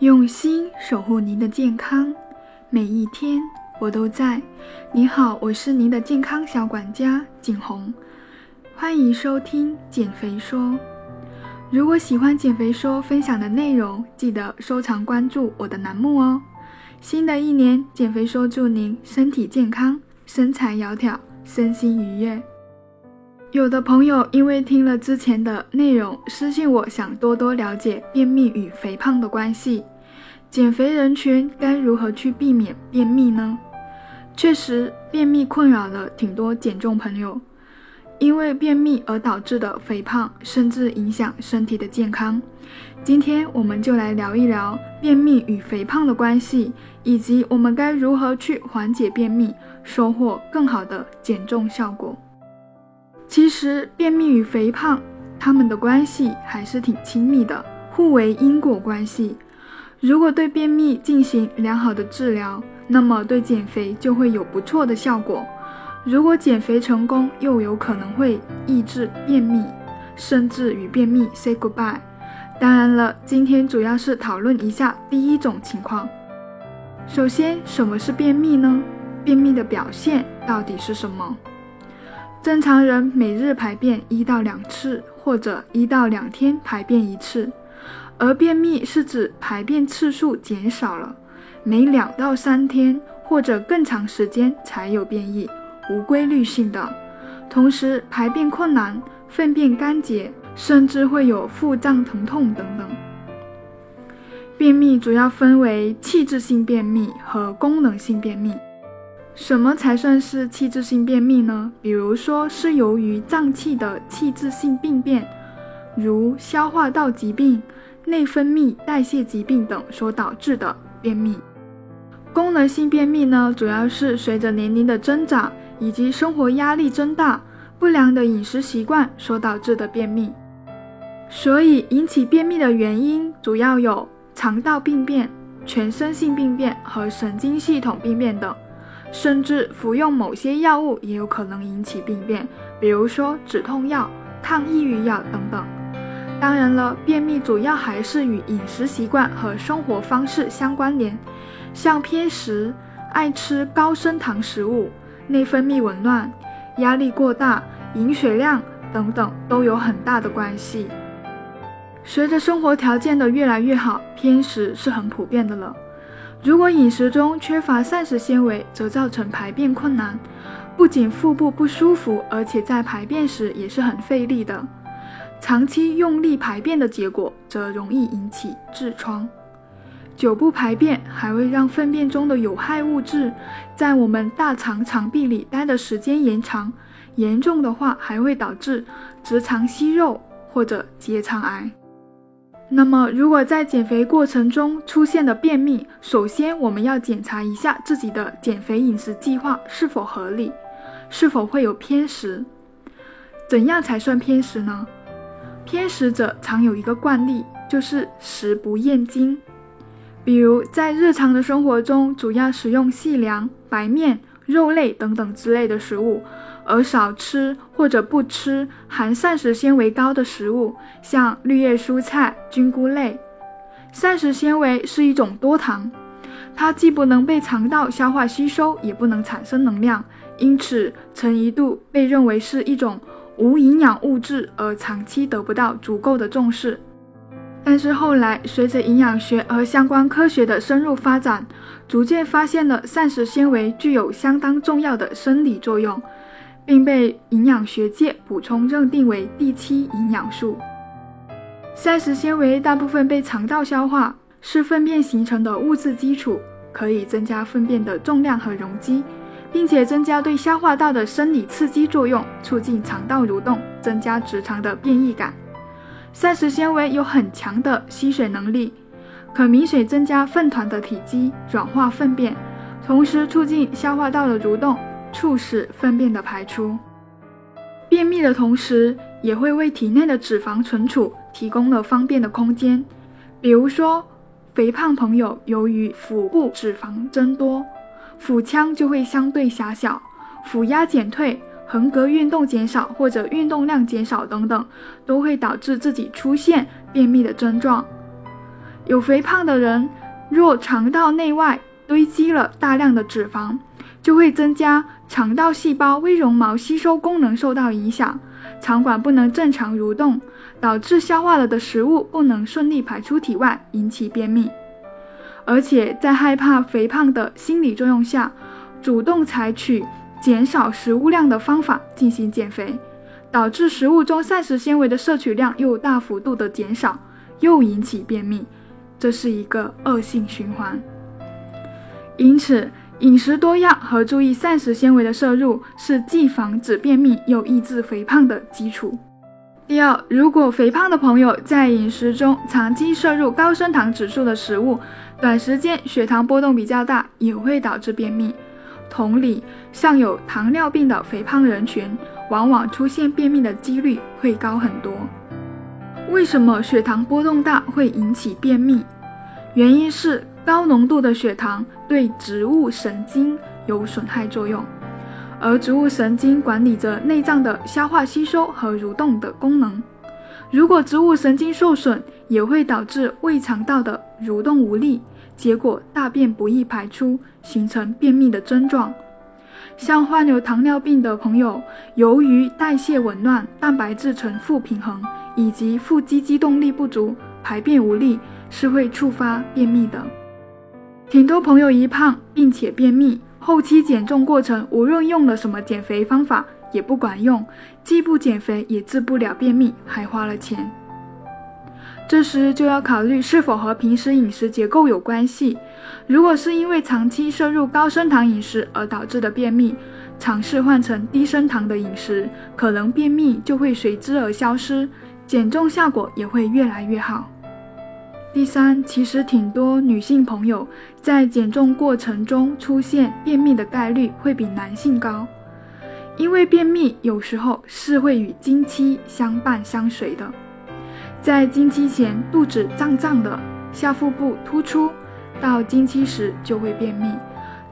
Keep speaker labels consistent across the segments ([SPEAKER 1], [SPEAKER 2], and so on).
[SPEAKER 1] 用心守护您的健康，每一天我都在。你好，我是您的健康小管家景红，欢迎收听减肥说。如果喜欢减肥说分享的内容，记得收藏关注我的栏目哦。新的一年，减肥说祝您身体健康，身材窈窕，身心愉悦。有的朋友因为听了之前的内容，私信我想多多了解便秘与肥胖的关系。减肥人群该如何去避免便秘呢？确实，便秘困扰了挺多减重朋友，因为便秘而导致的肥胖，甚至影响身体的健康。今天我们就来聊一聊便秘与肥胖的关系，以及我们该如何去缓解便秘，收获更好的减重效果。其实，便秘与肥胖，它们的关系还是挺亲密的，互为因果关系。如果对便秘进行良好的治疗，那么对减肥就会有不错的效果。如果减肥成功，又有可能会抑制便秘，甚至与便秘 say goodbye。当然了，今天主要是讨论一下第一种情况。首先，什么是便秘呢？便秘的表现到底是什么？正常人每日排便一到两次，或者一到两天排便一次，而便秘是指排便次数减少了，每两到三天或者更长时间才有便意，无规律性的，同时排便困难、粪便干结，甚至会有腹胀、疼痛等等。便秘主要分为器质性便秘和功能性便秘。什么才算是器质性便秘呢？比如说是由于脏器的器质性病变，如消化道疾病、内分泌代谢疾病等所导致的便秘。功能性便秘呢，主要是随着年龄的增长以及生活压力增大、不良的饮食习惯所导致的便秘。所以引起便秘的原因主要有肠道病变、全身性病变和神经系统病变等。甚至服用某些药物也有可能引起病变，比如说止痛药、抗抑郁药等等。当然了，便秘主要还是与饮食习惯和生活方式相关联，像偏食、爱吃高升糖食物、内分泌紊乱、压力过大、饮水量等等都有很大的关系。随着生活条件的越来越好，偏食是很普遍的了。如果饮食中缺乏膳食纤维，则造成排便困难，不仅腹部不舒服，而且在排便时也是很费力的。长期用力排便的结果，则容易引起痔疮。久不排便，还会让粪便中的有害物质在我们大肠肠壁里待的时间延长，严重的话还会导致直肠息肉或者结肠癌。那么，如果在减肥过程中出现了便秘，首先我们要检查一下自己的减肥饮食计划是否合理，是否会有偏食。怎样才算偏食呢？偏食者常有一个惯例，就是食不厌精。比如在日常的生活中，主要食用细粮、白面、肉类等等之类的食物。而少吃或者不吃含膳食纤维高的食物，像绿叶蔬菜、菌菇类。膳食纤维是一种多糖，它既不能被肠道消化吸收，也不能产生能量，因此曾一度被认为是一种无营养物质，而长期得不到足够的重视。但是后来，随着营养学和相关科学的深入发展，逐渐发现了膳食纤维具有相当重要的生理作用。并被营养学界补充认定为第七营养素。膳食纤维大部分被肠道消化，是粪便形成的物质基础，可以增加粪便的重量和容积，并且增加对消化道的生理刺激作用，促进肠道蠕动，增加直肠的便意感。膳食纤维有很强的吸水能力，可明显增加粪团的体积，软化粪便，同时促进消化道的蠕动。促使粪便的排出，便秘的同时也会为体内的脂肪存储提供了方便的空间。比如说，肥胖朋友由于腹部脂肪增多，腹腔就会相对狭小，腹压减退，横膈运动减少或者运动量减少等等，都会导致自己出现便秘的症状。有肥胖的人，若肠道内外堆积了大量的脂肪，就会增加肠道细胞微绒毛吸收功能受到影响，肠管不能正常蠕动，导致消化了的食物不能顺利排出体外，引起便秘。而且在害怕肥胖的心理作用下，主动采取减少食物量的方法进行减肥，导致食物中膳食纤维的摄取量又大幅度的减少，又引起便秘，这是一个恶性循环。因此，饮食多样和注意膳食纤维的摄入是既防止便秘又抑制肥胖的基础。第二，如果肥胖的朋友在饮食中长期摄入高升糖指数的食物，短时间血糖波动比较大，也会导致便秘。同理，像有糖尿病的肥胖人群，往往出现便秘的几率会高很多。为什么血糖波动大会引起便秘？原因是高浓度的血糖对植物神经有损害作用，而植物神经管理着内脏的消化吸收和蠕动的功能。如果植物神经受损，也会导致胃肠道的蠕动无力。结果大便不易排出，形成便秘的症状。像患有糖尿病的朋友，由于代谢紊乱、蛋白质呈负平衡以及腹肌肌动力不足、排便无力，是会触发便秘的。挺多朋友一胖并且便秘，后期减重过程无论用了什么减肥方法也不管用，既不减肥也治不了便秘，还花了钱。这时就要考虑是否和平时饮食结构有关系。如果是因为长期摄入高升糖饮食而导致的便秘，尝试换成低升糖的饮食，可能便秘就会随之而消失，减重效果也会越来越好。第三，其实挺多女性朋友在减重过程中出现便秘的概率会比男性高，因为便秘有时候是会与经期相伴相随的。在经期前，肚子胀胀的，下腹部突出；到经期时就会便秘。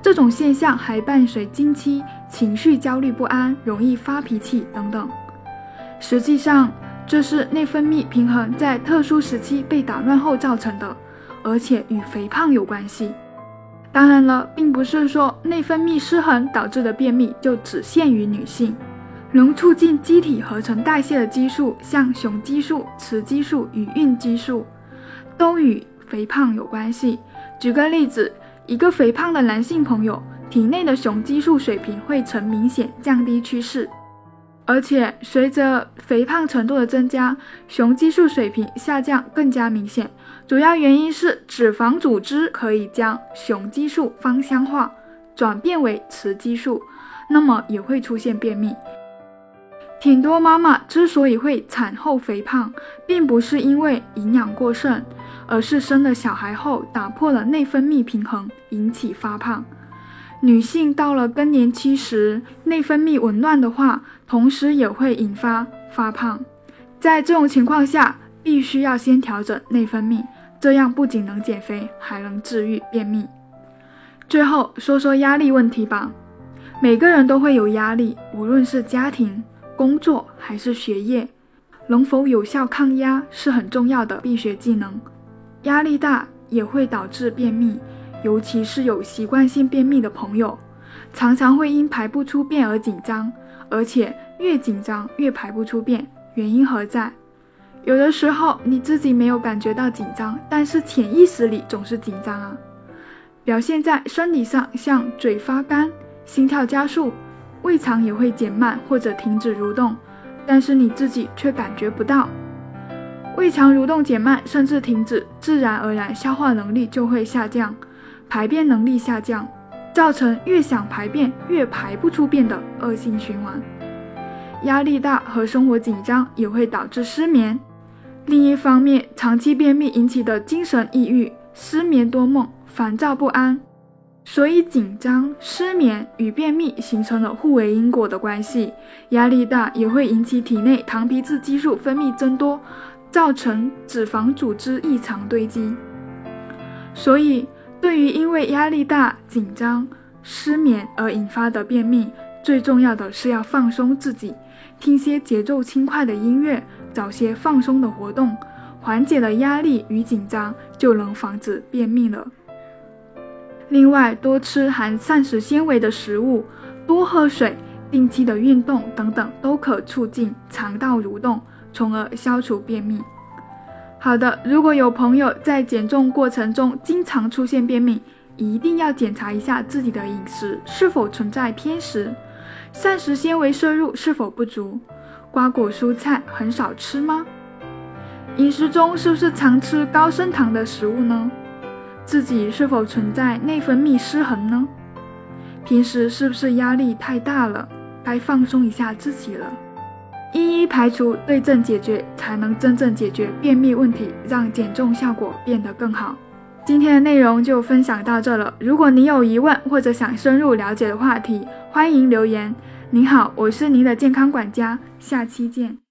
[SPEAKER 1] 这种现象还伴随经期情绪焦虑不安，容易发脾气等等。实际上，这是内分泌平衡在特殊时期被打乱后造成的，而且与肥胖有关系。当然了，并不是说内分泌失衡导致的便秘就只限于女性。能促进机体合成代谢的激素，像雄激素、雌激素与孕激素，都与肥胖有关系。举个例子，一个肥胖的男性朋友体内的雄激素水平会呈明显降低趋势，而且随着肥胖程度的增加，雄激素水平下降更加明显。主要原因是脂肪组织可以将雄激素芳香化，转变为雌激素，那么也会出现便秘。挺多妈妈之所以会产后肥胖，并不是因为营养过剩，而是生了小孩后打破了内分泌平衡，引起发胖。女性到了更年期时，内分泌紊乱的话，同时也会引发发胖。在这种情况下，必须要先调整内分泌，这样不仅能减肥，还能治愈便秘。最后说说压力问题吧，每个人都会有压力，无论是家庭。工作还是学业，能否有效抗压是很重要的必学技能。压力大也会导致便秘，尤其是有习惯性便秘的朋友，常常会因排不出便而紧张，而且越紧张越排不出便，原因何在？有的时候你自己没有感觉到紧张，但是潜意识里总是紧张啊。表现在生理上，像嘴发干、心跳加速。胃肠也会减慢或者停止蠕动，但是你自己却感觉不到。胃肠蠕动减慢甚至停止，自然而然消化能力就会下降，排便能力下降，造成越想排便越排不出便的恶性循环。压力大和生活紧张也会导致失眠。另一方面，长期便秘引起的精神抑郁、失眠多梦、烦躁不安。所以，紧张、失眠与便秘形成了互为因果的关系。压力大也会引起体内糖皮质激素分泌增多，造成脂肪组织异常堆积。所以，对于因为压力大、紧张、失眠而引发的便秘，最重要的是要放松自己，听些节奏轻快的音乐，找些放松的活动，缓解了压力与紧张，就能防止便秘了。另外，多吃含膳食纤维的食物，多喝水，定期的运动等等，都可促进肠道蠕动，从而消除便秘。好的，如果有朋友在减重过程中经常出现便秘，一定要检查一下自己的饮食是否存在偏食，膳食纤维摄入是否不足，瓜果蔬菜很少吃吗？饮食中是不是常吃高升糖的食物呢？自己是否存在内分泌失衡呢？平时是不是压力太大了？该放松一下自己了。一一排除，对症解决，才能真正解决便秘问题，让减重效果变得更好。今天的内容就分享到这了。如果您有疑问或者想深入了解的话题，欢迎留言。您好，我是您的健康管家，下期见。